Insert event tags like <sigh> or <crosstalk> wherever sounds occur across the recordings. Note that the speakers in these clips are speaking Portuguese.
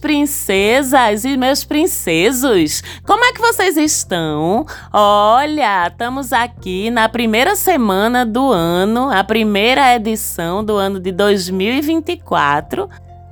princesas e meus princesos! Como é que vocês estão? Olha, estamos aqui na primeira semana do ano, a primeira edição do ano de 2024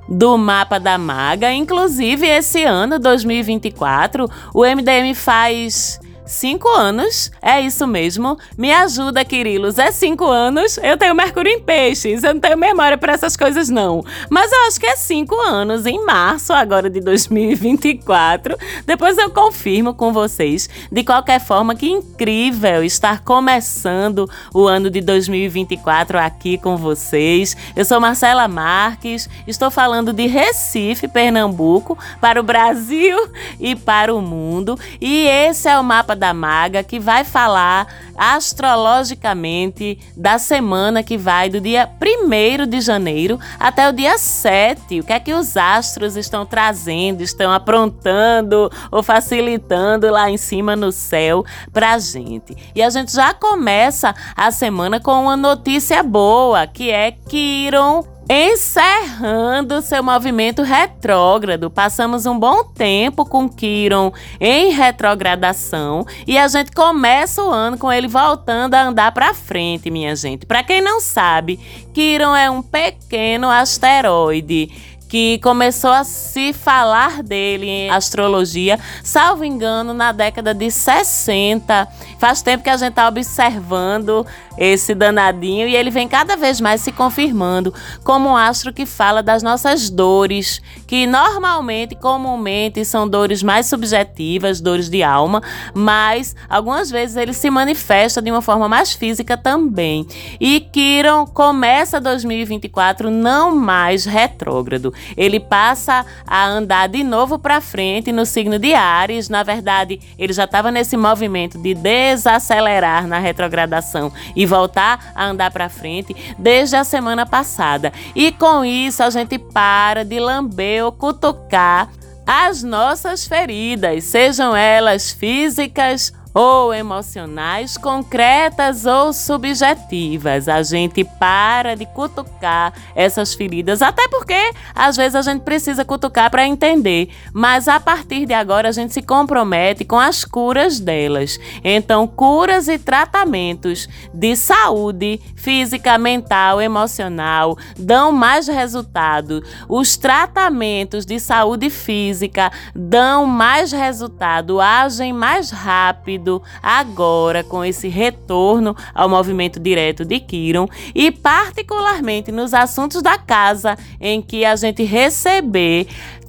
do Mapa da Maga. Inclusive, esse ano, 2024, o MDM faz Cinco anos? É isso mesmo? Me ajuda, Quirilos. É cinco anos? Eu tenho Mercúrio em Peixes. Eu não tenho memória para essas coisas, não. Mas eu acho que é cinco anos, em março agora de 2024. Depois eu confirmo com vocês. De qualquer forma, que incrível estar começando o ano de 2024 aqui com vocês. Eu sou Marcela Marques, estou falando de Recife, Pernambuco, para o Brasil <laughs> e para o mundo. E esse é o mapa da Maga, que vai falar astrologicamente da semana que vai do dia 1 de janeiro até o dia 7. O que é que os astros estão trazendo, estão aprontando ou facilitando lá em cima no céu pra gente. E a gente já começa a semana com uma notícia boa, que é Kiron encerrando seu movimento retrógrado. Passamos um bom tempo com Kiron em retrogradação e a gente começa o ano com ele voltando a andar para frente, minha gente. Para quem não sabe, Kiron é um pequeno asteroide que começou a se falar dele em astrologia, salvo engano, na década de 60. Faz tempo que a gente está observando esse danadinho e ele vem cada vez mais se confirmando como um astro que fala das nossas dores, que normalmente, comumente, são dores mais subjetivas, dores de alma, mas algumas vezes ele se manifesta de uma forma mais física também. E Kiron começa 2024 não mais retrógrado. Ele passa a andar de novo para frente no signo de Ares. Na verdade, ele já estava nesse movimento de desacelerar na retrogradação e voltar a andar para frente desde a semana passada. E com isso a gente para de lamber ou cutucar as nossas feridas, sejam elas físicas ou emocionais, concretas ou subjetivas. A gente para de cutucar essas feridas, até porque às vezes a gente precisa cutucar para entender, mas a partir de agora a gente se compromete com as curas delas. Então, curas e tratamentos de saúde física, mental, emocional dão mais resultado. Os tratamentos de saúde física dão mais resultado, agem mais rápido agora com esse retorno ao movimento direto de Kiron e particularmente nos assuntos da casa em que a gente receber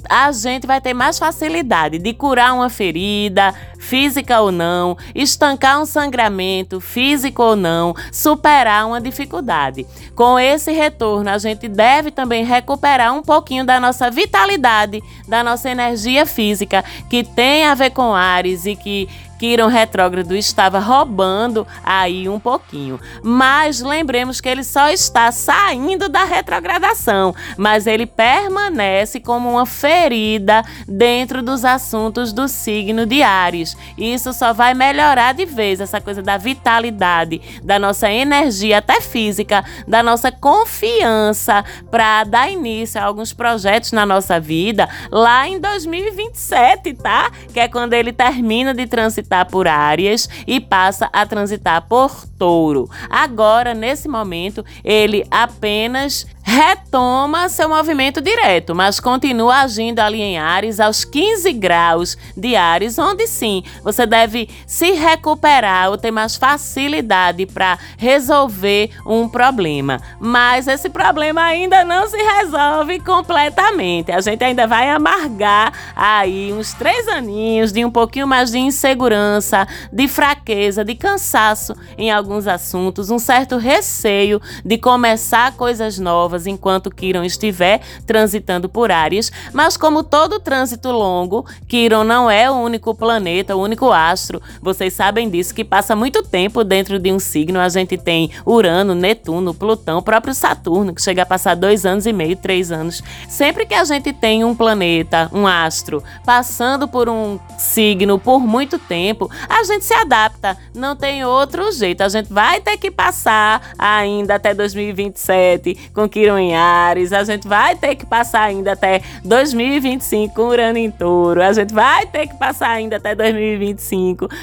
a gente vai ter mais facilidade de curar uma ferida, física ou não, estancar um sangramento, físico ou não, superar uma dificuldade. Com esse retorno, a gente deve também recuperar um pouquinho da nossa vitalidade, da nossa energia física, que tem a ver com Ares e que Quiron retrógrado estava roubando aí um pouquinho. Mas lembremos que ele só está saindo da retrogradação, mas ele permanece como uma ferida dentro dos assuntos do signo de Ares. Isso só vai melhorar de vez essa coisa da vitalidade, da nossa energia até física, da nossa confiança para dar início a alguns projetos na nossa vida lá em 2027, tá? Que é quando ele termina de transitar por Áries e passa a transitar por Touro. Agora, nesse momento, ele apenas retoma seu movimento direto, mas continua agindo ali em Ares aos 15 graus de Ares, onde sim você deve se recuperar ou ter mais facilidade para resolver um problema. Mas esse problema ainda não se resolve completamente. A gente ainda vai amargar aí uns três aninhos de um pouquinho mais de insegurança, de fraqueza, de cansaço em alguns assuntos, um certo receio de começar coisas novas enquanto Quiron estiver transitando por Áries, mas como todo trânsito longo, Quiron não é o único planeta, o único astro. Vocês sabem disso que passa muito tempo dentro de um signo. A gente tem Urano, Netuno, Plutão, próprio Saturno, que chega a passar dois anos e meio, três anos. Sempre que a gente tem um planeta, um astro, passando por um signo por muito tempo, a gente se adapta. Não tem outro jeito. A gente vai ter que passar ainda até 2027 com nasceram em Ares, a gente vai ter que passar ainda até 2025 com Urano em Touro, a gente vai ter que passar ainda até 2025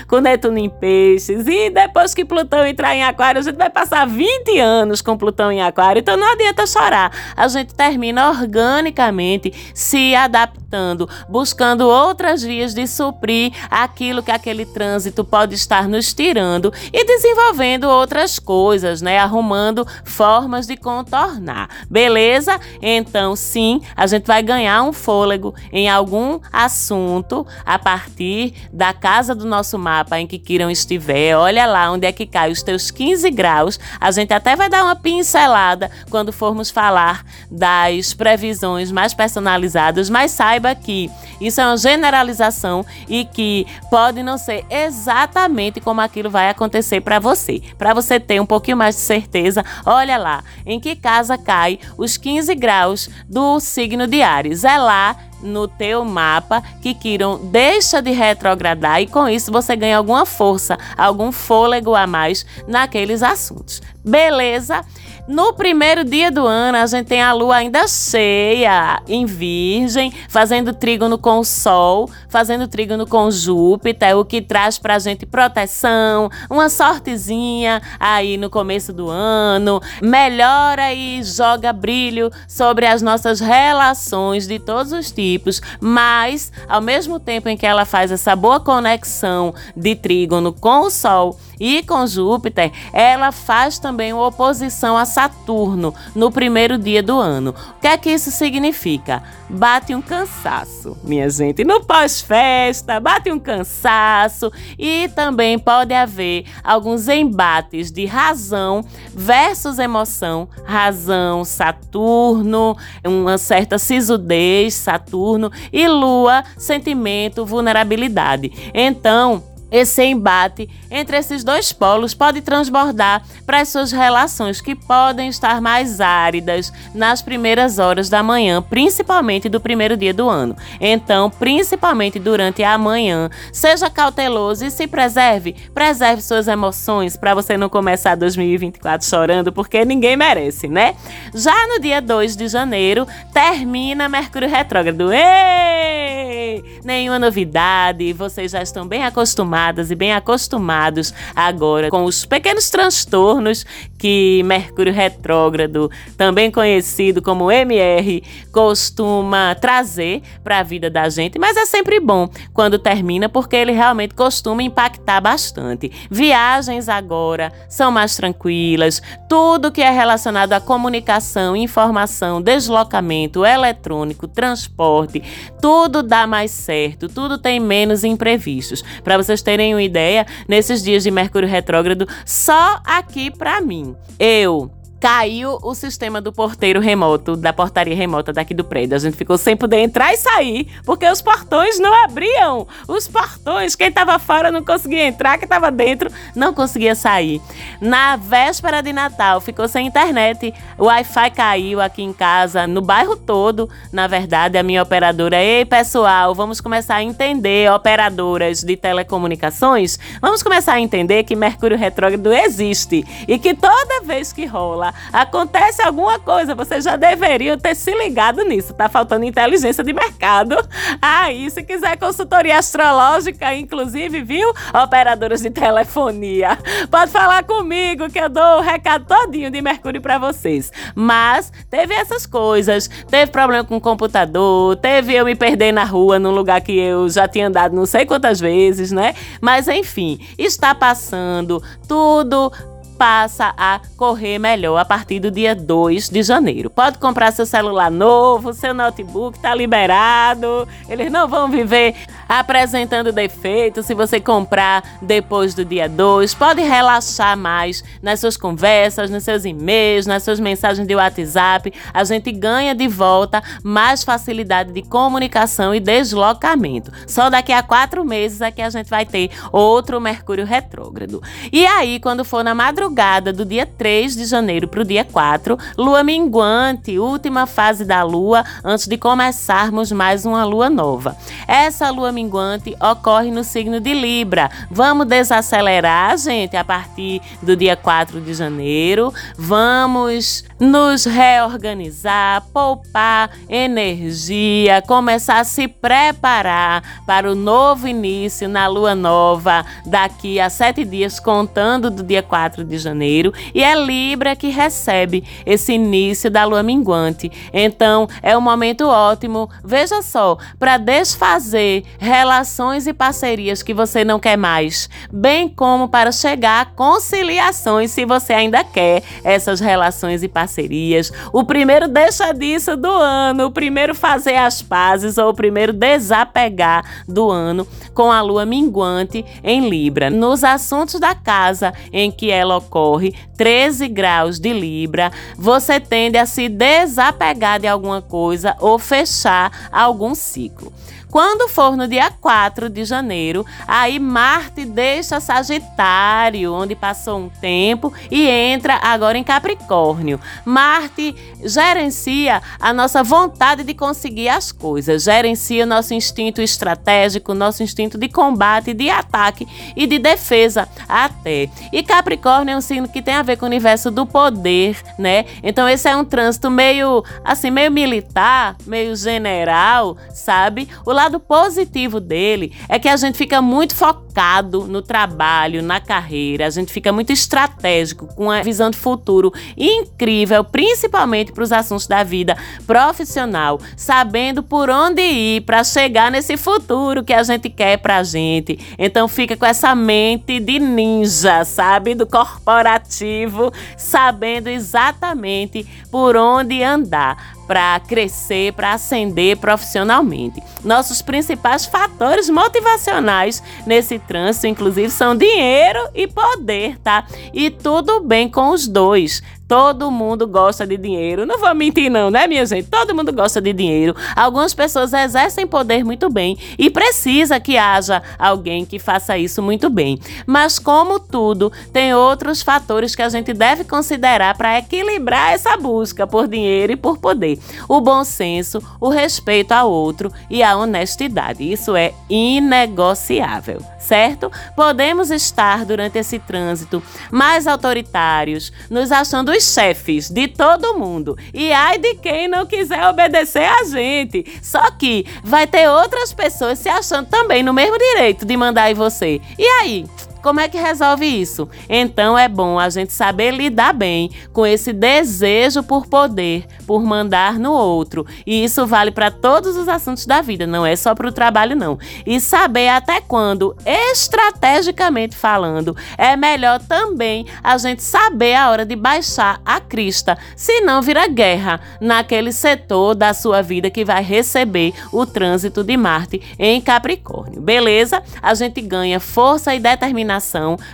com Netuno em Peixes, e depois que Plutão entrar em Aquário, a gente vai passar 20 anos com Plutão em Aquário, então não adianta chorar. A gente termina organicamente se adaptando, buscando outras vias de suprir aquilo que aquele trânsito pode estar nos tirando e desenvolvendo outras coisas, né? Arrumando formas de contornar. Beleza? Então, sim, a gente vai ganhar um fôlego em algum assunto a partir da casa do nosso mapa em que Kiron estiver. Olha lá onde é que cai os teus 15 graus. A gente até vai dar uma pincelada quando formos falar das previsões mais personalizadas, mas saiba que isso é uma generalização e que pode não ser exatamente como aquilo vai acontecer para você. Para você ter um pouquinho mais de certeza, olha lá em que casa cai os 15 graus do signo de Ares. É lá no teu mapa que Quiron deixa de retrogradar e com isso você ganha alguma força, algum fôlego a mais naqueles assuntos. Beleza? No primeiro dia do ano, a gente tem a lua ainda cheia em Virgem, fazendo trígono com o Sol, fazendo trígono com Júpiter, o que traz pra gente proteção, uma sortezinha aí no começo do ano, melhora e joga brilho sobre as nossas relações de todos os tipos, mas ao mesmo tempo em que ela faz essa boa conexão de trígono com o Sol e com Júpiter, ela faz também oposição a Saturno no primeiro dia do ano. O que é que isso significa? Bate um cansaço, minha gente. No pós-festa, bate um cansaço e também pode haver alguns embates de razão versus emoção. Razão, Saturno, uma certa sisudez, Saturno, e Lua, sentimento, vulnerabilidade. Então, esse embate entre esses dois polos pode transbordar para as suas relações que podem estar mais áridas nas primeiras horas da manhã, principalmente do primeiro dia do ano. Então, principalmente durante a manhã, seja cauteloso e se preserve. Preserve suas emoções para você não começar 2024 chorando, porque ninguém merece, né? Já no dia 2 de janeiro, termina Mercúrio retrógrado. Ei! Nenhuma novidade, vocês já estão bem acostumados acostumadas e bem acostumados agora com os pequenos transtornos que Mercúrio retrógrado, também conhecido como MR, costuma trazer para a vida da gente, mas é sempre bom quando termina porque ele realmente costuma impactar bastante. Viagens agora são mais tranquilas, tudo que é relacionado à comunicação, informação, deslocamento eletrônico, transporte, tudo dá mais certo, tudo tem menos imprevistos. Para vocês terem uma ideia, nesses dias de Mercúrio retrógrado, só aqui para mim, eu caiu o sistema do porteiro remoto, da portaria remota daqui do prédio. A gente ficou sem poder entrar e sair, porque os portões não abriam. Os portões, quem estava fora não conseguia entrar, quem estava dentro não conseguia sair. Na véspera de Natal, ficou sem internet. O Wi-Fi caiu aqui em casa, no bairro todo. Na verdade, a minha operadora, ei pessoal, vamos começar a entender, operadoras de telecomunicações, vamos começar a entender que Mercúrio retrógrado existe e que toda vez que rola acontece alguma coisa, você já deveria ter se ligado nisso. Tá faltando inteligência de mercado. Aí, se quiser consultoria astrológica, inclusive, viu? Operadoras de telefonia. Pode falar comigo que eu dou o recado todinho de Mercúrio para vocês. Mas teve essas coisas, teve problema com o computador, teve eu me perder na rua num lugar que eu já tinha andado não sei quantas vezes, né? Mas enfim, está passando tudo passa a correr melhor a partir do dia 2 de janeiro. Pode comprar seu celular novo, seu notebook está liberado. Eles não vão viver apresentando defeitos se você comprar depois do dia 2. Pode relaxar mais nas suas conversas, nos seus e-mails, nas suas mensagens de WhatsApp. A gente ganha de volta mais facilidade de comunicação e deslocamento. Só daqui a quatro meses é que a gente vai ter outro Mercúrio retrógrado. E aí, quando for na madrugada, madrugada do dia 3 de janeiro para o dia 4, lua minguante, última fase da lua antes de começarmos mais uma lua nova. Essa lua minguante ocorre no signo de Libra. Vamos desacelerar, gente, a partir do dia 4 de janeiro. Vamos nos reorganizar, poupar energia, começar a se preparar para o novo início na lua nova daqui a sete dias, contando do dia 4 de janeiro. E é Libra que recebe esse início da lua minguante. Então é um momento ótimo, veja só, para desfazer relações e parcerias que você não quer mais, bem como para chegar a conciliações se você ainda quer essas relações e parcerias o primeiro deixa disso do ano, o primeiro fazer as pazes ou o primeiro desapegar do ano com a lua minguante em Libra. Nos assuntos da casa em que ela ocorre, 13 graus de Libra, você tende a se desapegar de alguma coisa ou fechar algum ciclo. Quando for no dia 4 de janeiro, aí Marte deixa Sagitário, onde passou um tempo, e entra agora em Capricórnio. Marte gerencia a nossa vontade de conseguir as coisas, gerencia nosso instinto estratégico, nosso instinto de combate, de ataque e de defesa até. E Capricórnio é um signo que tem a ver com o universo do poder, né? Então esse é um trânsito meio assim, meio militar, meio general, sabe? O lado positivo dele é que a gente fica muito focado no trabalho, na carreira, a gente fica muito estratégico, com a visão de futuro incrível, principalmente para os assuntos da vida profissional, sabendo por onde ir para chegar nesse futuro que a gente quer para a gente. Então fica com essa mente de ninja, sabe, do corporativo, sabendo exatamente por onde andar para crescer, para ascender profissionalmente. Nossos principais fatores motivacionais nesse trânsito, inclusive, são dinheiro e poder, tá? E tudo bem com os dois. Todo mundo gosta de dinheiro. Não vou mentir, não, né, minha gente? Todo mundo gosta de dinheiro. Algumas pessoas exercem poder muito bem e precisa que haja alguém que faça isso muito bem. Mas, como tudo, tem outros fatores que a gente deve considerar para equilibrar essa busca por dinheiro e por poder: o bom senso, o respeito ao outro e a honestidade. Isso é inegociável, certo? Podemos estar durante esse trânsito mais autoritários, nos achando os chefes de todo mundo. E ai de quem não quiser obedecer a gente. Só que vai ter outras pessoas se achando também no mesmo direito de mandar em você. E aí? Como é que resolve isso? Então é bom a gente saber lidar bem com esse desejo por poder, por mandar no outro. E isso vale para todos os assuntos da vida, não é só para o trabalho, não. E saber até quando, estrategicamente falando, é melhor também a gente saber a hora de baixar a crista, senão vira guerra naquele setor da sua vida que vai receber o trânsito de Marte em Capricórnio. Beleza? A gente ganha força e determinação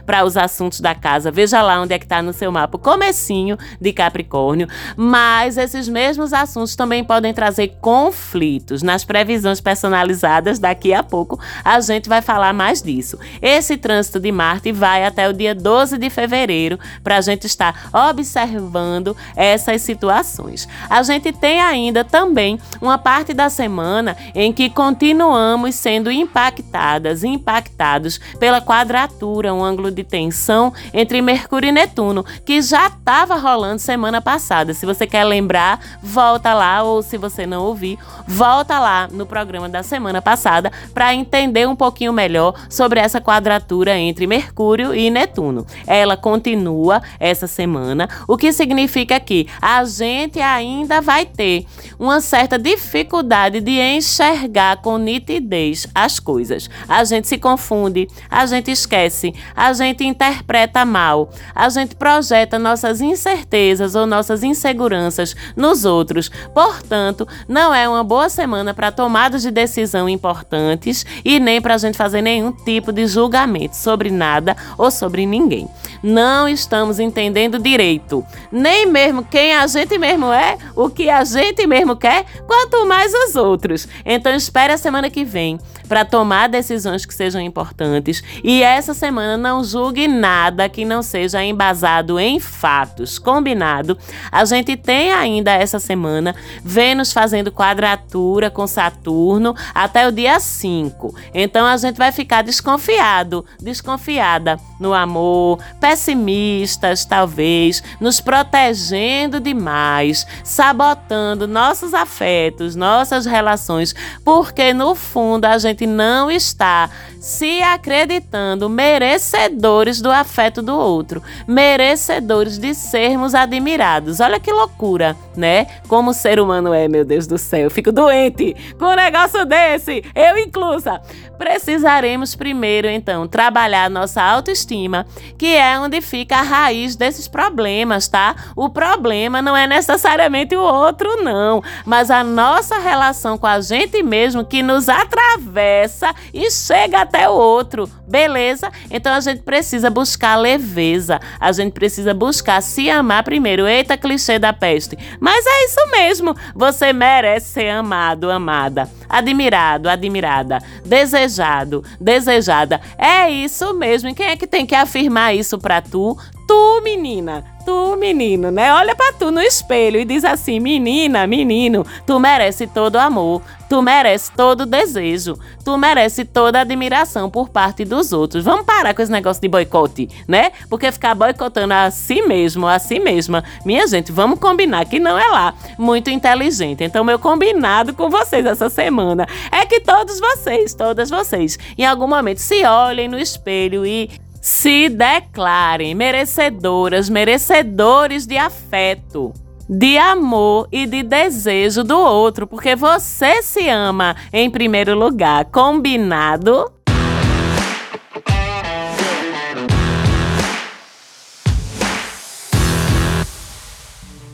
para os assuntos da casa. Veja lá onde é que está no seu mapa comecinho de Capricórnio. Mas esses mesmos assuntos também podem trazer conflitos. Nas previsões personalizadas, daqui a pouco, a gente vai falar mais disso. Esse trânsito de Marte vai até o dia 12 de fevereiro para a gente estar observando essas situações. A gente tem ainda também uma parte da semana em que continuamos sendo impactadas, impactados pela quadratura um ângulo de tensão entre Mercúrio e Netuno, que já estava rolando semana passada. Se você quer lembrar, volta lá, ou se você não ouvir, volta lá no programa da semana passada para entender um pouquinho melhor sobre essa quadratura entre Mercúrio e Netuno. Ela continua essa semana, o que significa que a gente ainda vai ter uma certa dificuldade de enxergar com nitidez as coisas. A gente se confunde, a gente esquece a gente interpreta mal, a gente projeta nossas incertezas ou nossas inseguranças nos outros. Portanto, não é uma boa semana para tomadas de decisão importantes e nem para a gente fazer nenhum tipo de julgamento sobre nada ou sobre ninguém. Não estamos entendendo direito, nem mesmo quem a gente mesmo é, o que a gente mesmo quer, quanto mais os outros. Então espere a semana que vem para tomar decisões que sejam importantes e essa semana não julgue nada que não seja embasado em fatos. Combinado? A gente tem ainda essa semana Vênus fazendo quadratura com Saturno até o dia 5. Então a gente vai ficar desconfiado, desconfiada no amor, pessimistas talvez, nos protegendo demais, sabotando nossos afetos, nossas relações, porque no fundo a gente não está se acreditando merecedores do afeto do outro, merecedores de sermos admirados. Olha que loucura, né? Como o ser humano é, meu Deus do céu. Eu fico doente com um negócio desse, eu inclusa. Precisaremos primeiro, então, trabalhar nossa autoestima, que é onde fica a raiz desses problemas, tá? O problema não é necessariamente o outro, não, mas a nossa relação com a gente mesmo que nos atravessa e chega até o outro, beleza? Então a gente precisa buscar leveza, a gente precisa buscar se amar primeiro. Eita, clichê da peste. Mas é isso mesmo, você merece ser amado, amada, admirado, admirada, desejado, desejada. É isso mesmo. E quem é que tem que afirmar isso pra tu? Tu, menina, tu, menino, né? Olha para tu no espelho e diz assim: menina, menino, tu merece todo amor, tu merece todo desejo, tu merece toda admiração por parte dos outros. Vamos parar com esse negócio de boicote, né? Porque ficar boicotando a si mesmo, a si mesma, minha gente, vamos combinar que não é lá muito inteligente. Então, meu combinado com vocês essa semana é que todos vocês, todas vocês, em algum momento se olhem no espelho e se declarem merecedoras, merecedores de afeto, de amor e de desejo do outro, porque você se ama em primeiro lugar. Combinado?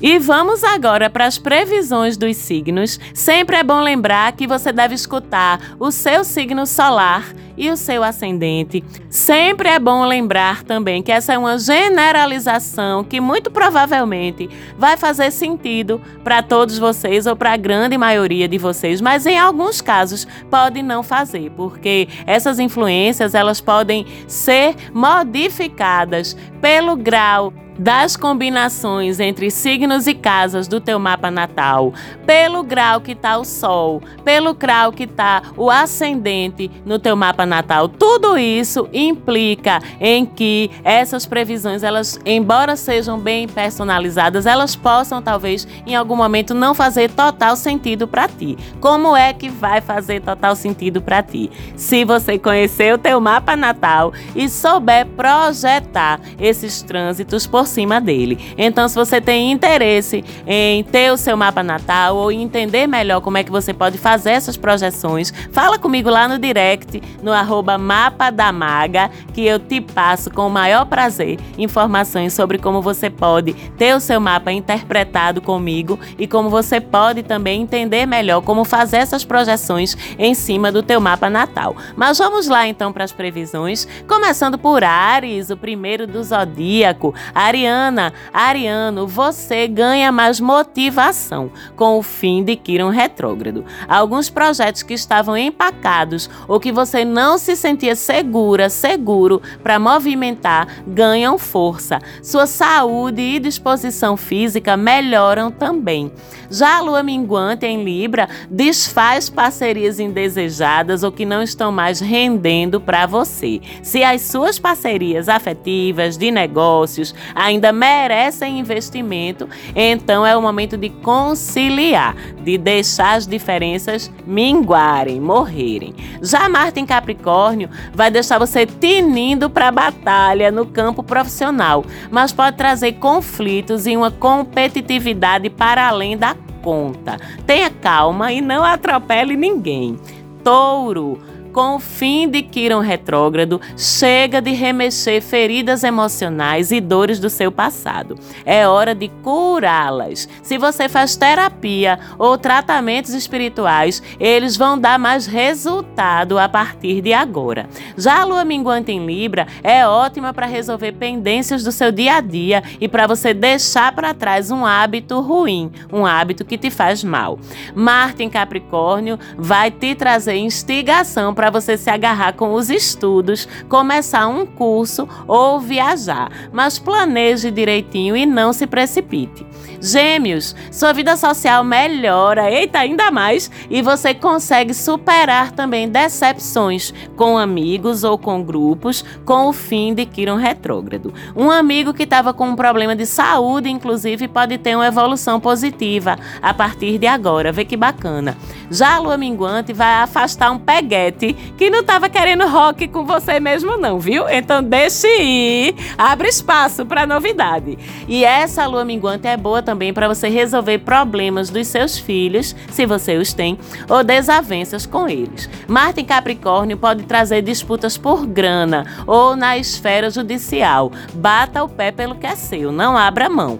E vamos agora para as previsões dos signos. Sempre é bom lembrar que você deve escutar o seu signo solar e o seu ascendente. Sempre é bom lembrar também que essa é uma generalização que muito provavelmente vai fazer sentido para todos vocês ou para a grande maioria de vocês, mas em alguns casos pode não fazer, porque essas influências elas podem ser modificadas pelo grau das combinações entre signos e casas do teu mapa natal, pelo grau que está o Sol, pelo grau que está o ascendente no teu mapa natal. Tudo isso implica em que essas previsões, elas, embora sejam bem personalizadas, elas possam talvez em algum momento não fazer total sentido para ti. Como é que vai fazer total sentido para ti? Se você conhecer o teu mapa natal e souber projetar esses trânsitos por cima dele. Então, se você tem interesse em ter o seu mapa natal ou entender melhor como é que você pode fazer essas projeções, fala comigo lá no direct, no arroba mapa da maga, que eu te passo com o maior prazer informações sobre como você pode ter o seu mapa interpretado comigo e como você pode também entender melhor como fazer essas projeções em cima do teu mapa natal. Mas vamos lá então para as previsões, começando por Ares, o primeiro do zodíaco. Ares Ariana, Ariano, você ganha mais motivação com o fim de Quiron retrógrado. Alguns projetos que estavam empacados ou que você não se sentia segura, seguro para movimentar, ganham força. Sua saúde e disposição física melhoram também. Já a lua minguante em Libra desfaz parcerias indesejadas ou que não estão mais rendendo para você. Se as suas parcerias afetivas, de negócios, ainda merecem investimento, então é o momento de conciliar, de deixar as diferenças minguarem, morrerem. Já Marte em Capricórnio vai deixar você tinindo para a batalha no campo profissional, mas pode trazer conflitos e uma competitividade para além da conta. Tenha calma e não atropele ninguém. Touro Com o fim de Quiron retrógrado, chega de remexer feridas emocionais e dores do seu passado. É hora de curá-las. Se você faz terapia ou tratamentos espirituais, eles vão dar mais resultado a partir de agora. Já a lua minguante em Libra é ótima para resolver pendências do seu dia a dia e para você deixar para trás um hábito ruim, um hábito que te faz mal. Marte em Capricórnio vai te trazer instigação para você se agarrar com os estudos, começar um curso ou viajar, mas planeje direitinho e não se precipite. Gêmeos, sua vida social melhora, eita, ainda mais, e você consegue superar também decepções com amigos ou com grupos com o fim de Quiron retrógrado. Um amigo que estava com um problema de saúde, inclusive, pode ter uma evolução positiva a partir de agora. Vê que bacana. Já a lua minguante vai afastar um peguete que não estava querendo rock com você mesmo, não, viu? Então deixe ir, abre espaço para novidade. E essa lua minguante é boa também para você resolver problemas dos seus filhos, se você os tem, ou desavenças com eles. Marte em Capricórnio pode trazer disputas por grana ou na esfera judicial. Bata o pé pelo que é seu, não abra mão.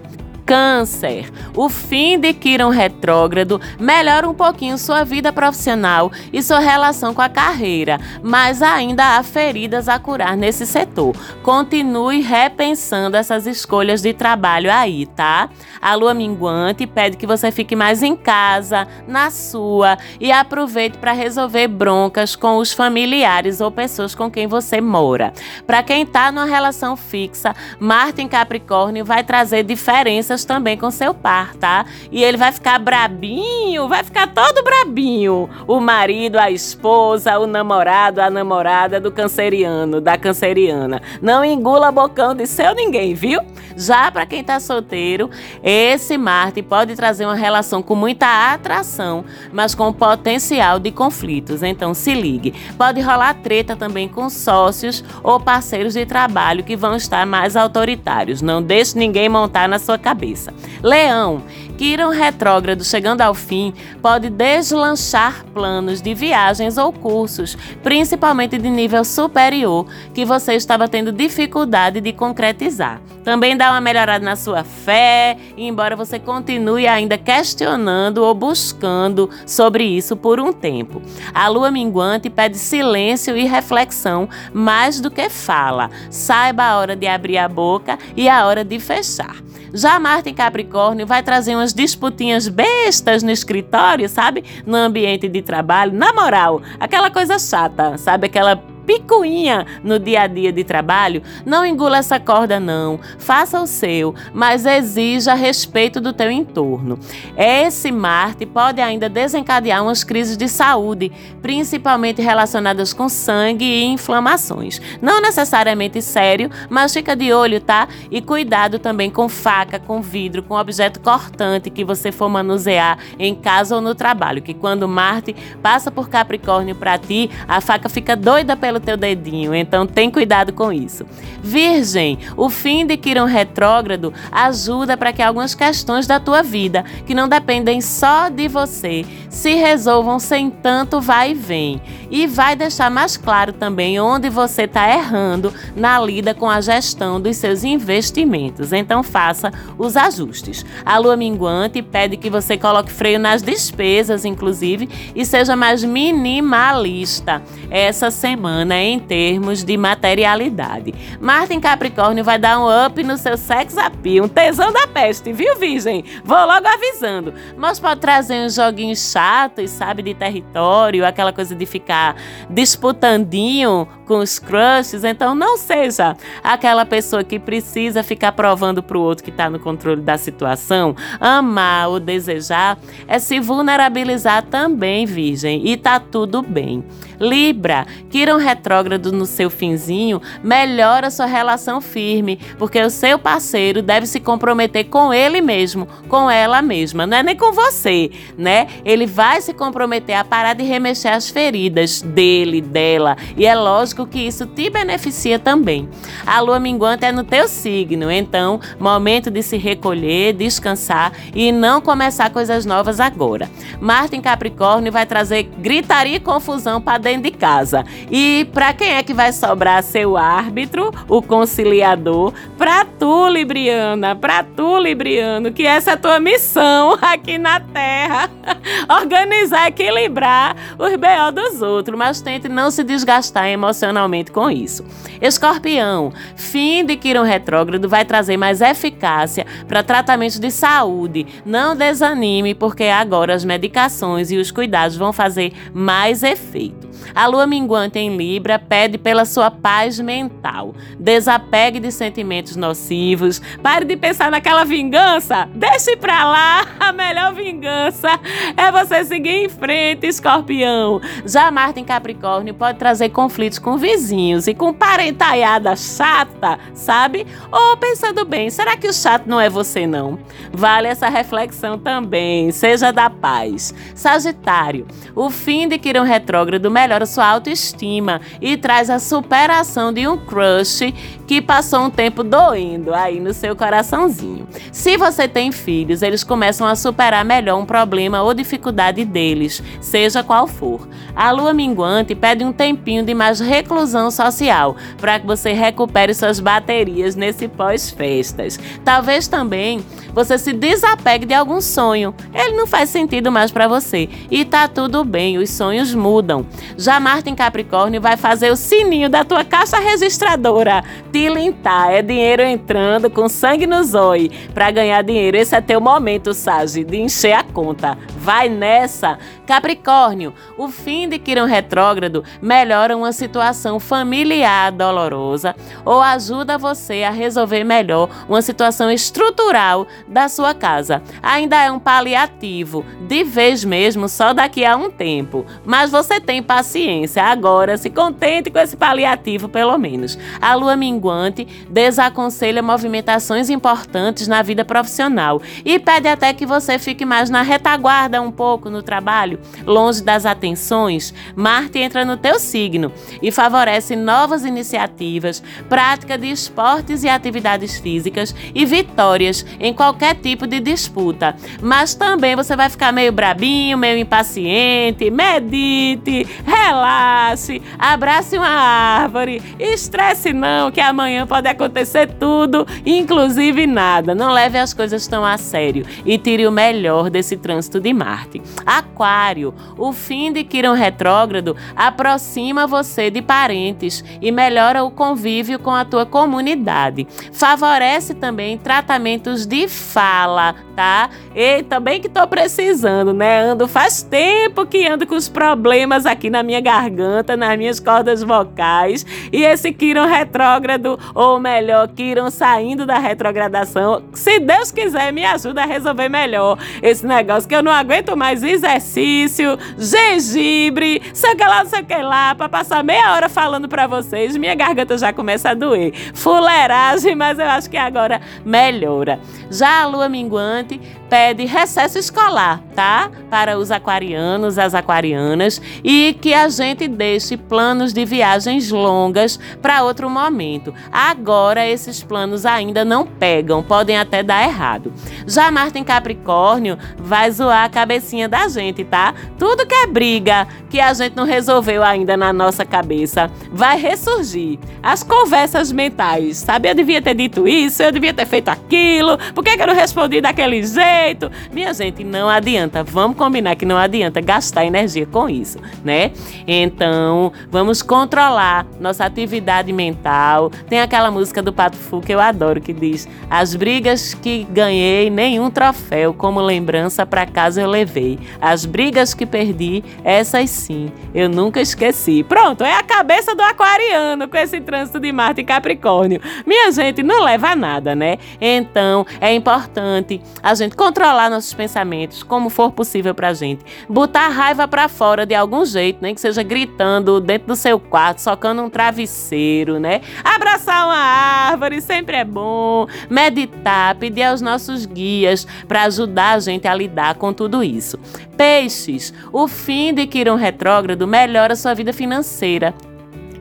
Câncer. O fim de Quiron retrógrado melhora um pouquinho sua vida profissional e sua relação com a carreira, mas ainda há feridas a curar nesse setor. Continue repensando essas escolhas de trabalho aí, tá? A lua minguante pede que você fique mais em casa, na sua, e aproveite para resolver broncas com os familiares ou pessoas com quem você mora. Para quem está numa relação fixa, Marte em Capricórnio vai trazer diferenças também com seu par, tá? E ele vai ficar brabinho, vai ficar todo brabinho. O marido, a esposa, o namorado, a namorada do canceriano, da canceriana. Não engula bocão de seu ninguém, viu? Já para quem tá solteiro, esse Marte pode trazer uma relação com muita atração, mas com potencial de conflitos. Então se ligue. Pode rolar treta também com sócios ou parceiros de trabalho que vão estar mais autoritários. Não deixe ninguém montar na sua cabeça cabeça. Leão, Quiron retrógrado chegando ao fim pode deslanchar planos de viagens ou cursos, principalmente de nível superior, que você estava tendo dificuldade de concretizar. Também dá uma melhorada na sua fé, embora você continue ainda questionando ou buscando sobre isso por um tempo. A lua minguante pede silêncio e reflexão mais do que fala. Saiba a hora de abrir a boca e a hora de fechar. Já Marte em Capricórnio vai trazer umas disputinhas bestas no escritório, sabe? No ambiente de trabalho. Na moral, aquela coisa chata, sabe? Aquela picuinha no dia a dia de trabalho, não engula essa corda não. Faça o seu, mas exija respeito do teu entorno. Esse Marte pode ainda desencadear umas crises de saúde, principalmente relacionadas com sangue e inflamações. Não necessariamente sério, mas fica de olho, tá? E cuidado também com faca, com vidro, com objeto cortante que você for manusear em casa ou no trabalho, que quando Marte passa por Capricórnio para ti, a faca fica doida pelo teu dedinho, então tem cuidado com isso. Virgem, o fim de Quirão retrógrado ajuda para que algumas questões da tua vida, que não dependem só de você, se resolvam sem tanto vai e vem. E vai deixar mais claro também onde você está errando na lida com a gestão dos seus investimentos. Então faça os ajustes. A lua minguante pede que você coloque freio nas despesas, inclusive, e seja mais minimalista essa semana em termos de materialidade. Marte em Capricórnio vai dar um up no seu sex appeal, um tesão da peste, viu, Virgem? Vou logo avisando. Mas pode trazer uns joguinhos chatos, sabe, de território, aquela coisa de ficar disputandinho com os crushes. Então não seja aquela pessoa que precisa ficar provando para o outro que está no controle da situação. Amar ou desejar é se vulnerabilizar também, Virgem, e tá tudo bem. Libra, Quiron retrógrado no seu finzinho melhora sua relação firme, porque o seu parceiro deve se comprometer com ele mesmo, com ela mesma, não é nem com você, né? Ele vai se comprometer a parar de remexer as feridas dele, dela, e é lógico que isso te beneficia também. A lua minguante é no teu signo, então, momento de se recolher, descansar e não começar coisas novas agora. Marte em Capricórnio vai trazer gritaria e confusão para dentro de casa. E para quem é que vai sobrar seu árbitro, o conciliador? Para tu, Libriana, para tu, Libriano, que essa é a tua missão aqui na Terra. <laughs> Organizar, equilibrar os B.O. dos outros, mas tente não se desgastar emocionalmente com isso. Escorpião, fim de Quirón retrógrado vai trazer mais eficácia para tratamentos de saúde. Não desanime, porque agora as medicações e os cuidados vão fazer mais efeito. A lua minguante em Libra pede pela sua paz mental. Desapegue de sentimentos nocivos. Pare de pensar naquela vingança. Deixe pra lá. A melhor vingança é você seguir em frente, escorpião. Já Marte em Capricórnio pode trazer conflitos com vizinhos e com parentaiada chata, sabe? Ou pensando bem, será que o chato não é você não? Vale essa reflexão também. Seja da paz. Sagitário, o fim de Quirão retrógrado melhor melhora sua autoestima e traz a superação de um crush que passou um tempo doendo aí no seu coraçãozinho. Se você tem filhos, eles começam a superar melhor um problema ou dificuldade deles, seja qual for. A lua minguante pede um tempinho de mais reclusão social para que você recupere suas baterias nesse pós-festas. Talvez também você se desapegue de algum sonho. Ele não faz sentido mais para você. E tá tudo bem, os sonhos mudam. Já Marte em Capricórnio vai fazer o sininho da tua caixa registradora tilintar. É dinheiro entrando com sangue no zóio. Para ganhar dinheiro, esse é teu momento, Sage, de encher a conta. Vai nessa! Capricórnio, o fim de Quirão retrógrado melhora uma situação familiar dolorosa ou ajuda você a resolver melhor uma situação estrutural da sua casa. Ainda é um paliativo, de vez mesmo só daqui a um tempo. Mas você tem paciência paciência. Agora, se contente com esse paliativo, pelo menos. A lua minguante desaconselha movimentações importantes na vida profissional e pede até que você fique mais na retaguarda um pouco no trabalho, longe das atenções. Marte entra no teu signo e favorece novas iniciativas, prática de esportes e atividades físicas e vitórias em qualquer tipo de disputa. Mas também você vai ficar meio brabinho, meio impaciente. Medite, relaxe, abrace uma árvore, estresse não, que amanhã pode acontecer tudo, inclusive nada. Não leve as coisas tão a sério e tire o melhor desse trânsito de Marte. Aquário, o fim de Quirão retrógrado aproxima você de parentes e melhora o convívio com a tua comunidade. Favorece também tratamentos de fala, tá? E também que tô precisando, né? Ando faz tempo que ando com os problemas aqui na minha minha garganta, nas minhas cordas vocais. E esse Kiron retrógrado, ou melhor, Kiron saindo da retrogradação, se Deus quiser, me ajuda a resolver melhor esse negócio, que eu não aguento mais exercício, gengibre, sei que lá, sei que lá, pra passar meia hora falando pra vocês, minha garganta já começa a doer. Fuleiragem, mas eu acho que agora melhora. Já a lua minguante pede recesso escolar, tá? Para os aquarianos, as aquarianas, e que a gente deixe planos de viagens longas para outro momento. Agora esses planos ainda não pegam, podem até dar errado. Já Marte em Capricórnio vai zoar a cabecinha da gente, tá? Tudo que é briga que a gente não resolveu ainda na nossa cabeça vai ressurgir. As conversas mentais, sabe? Eu devia ter dito isso, eu devia ter feito aquilo, por que, que eu não respondi daquele jeito? Minha gente, não adianta, vamos combinar que não adianta gastar energia com isso, né? Então, vamos controlar nossa atividade mental. Tem aquela música do Pato Fu que eu adoro que diz: As brigas que ganhei, nenhum troféu como lembrança para casa eu levei. As brigas que perdi, essas sim, eu nunca esqueci. Pronto, é a cabeça do aquariano com esse trânsito de Marte e Capricórnio. Minha gente, não leva a nada, né? Então, é importante a gente controlar nossos pensamentos como for possível pra gente. Botar a raiva para fora de algum jeito, né? Nem que seja gritando dentro do seu quarto, socando um travesseiro, né? Abraçar uma árvore sempre é bom. Meditar, pedir aos nossos guias para ajudar a gente a lidar com tudo isso. Peixes, o fim de Quirón retrógrado melhora sua vida financeira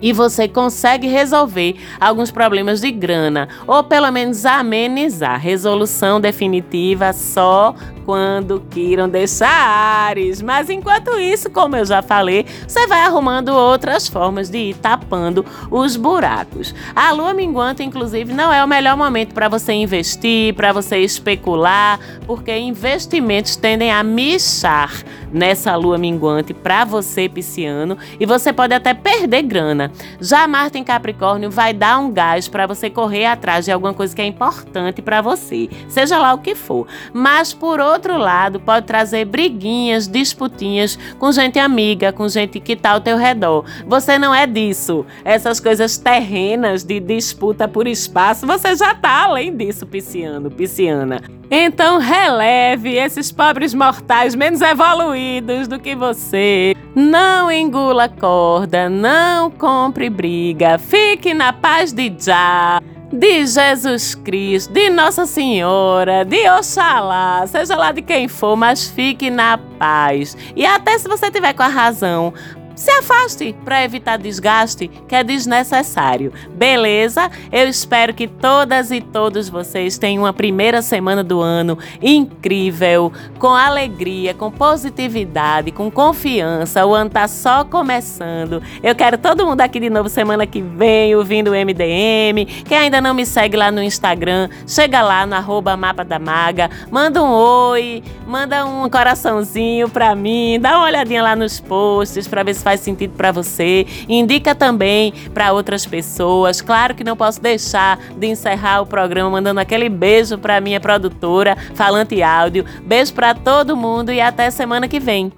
e você consegue resolver alguns problemas de grana, ou pelo menos amenizar. Resolução definitiva só quando queiram deixar Ares. Mas enquanto isso, como eu já falei, você vai arrumando outras formas de ir tapando os buracos. A lua minguante, inclusive, não é o melhor momento para você investir, para você especular, porque investimentos tendem a michar nessa lua minguante para você, pisciano, e você pode até perder grana. Já Marte em Capricórnio vai dar um gás para você correr atrás de alguma coisa que é importante para você, seja lá o que for. Mas por outro lado, pode trazer briguinhas, disputinhas com gente amiga, com gente que está ao teu redor. Você não é disso. Essas coisas terrenas de disputa por espaço, você já está além disso, pisciano, pisciana. Então releve esses pobres mortais menos evoluídos do que você. Não engula corda, não compre briga, fique na paz de já de Jesus Cristo, de Nossa Senhora, de Oxalá, seja lá de quem for, mas fique na paz. E até se você tiver com a razão, se afaste para evitar desgaste que é desnecessário. Beleza? Eu espero que todas e todos vocês tenham uma primeira semana do ano incrível, com alegria, com positividade, com confiança. O ano tá só começando. Eu quero todo mundo aqui de novo semana que vem ouvindo o MDM. Quem ainda não me segue lá no Instagram, chega lá no arroba Mapa da Maga, manda um oi, manda um coraçãozinho para mim, dá uma olhadinha lá nos posts para ver se faz sentido para você. Indica também para outras pessoas. Claro que não posso deixar de encerrar o programa mandando aquele beijo para minha produtora, Falante Áudio. Beijo para todo mundo e até semana que vem.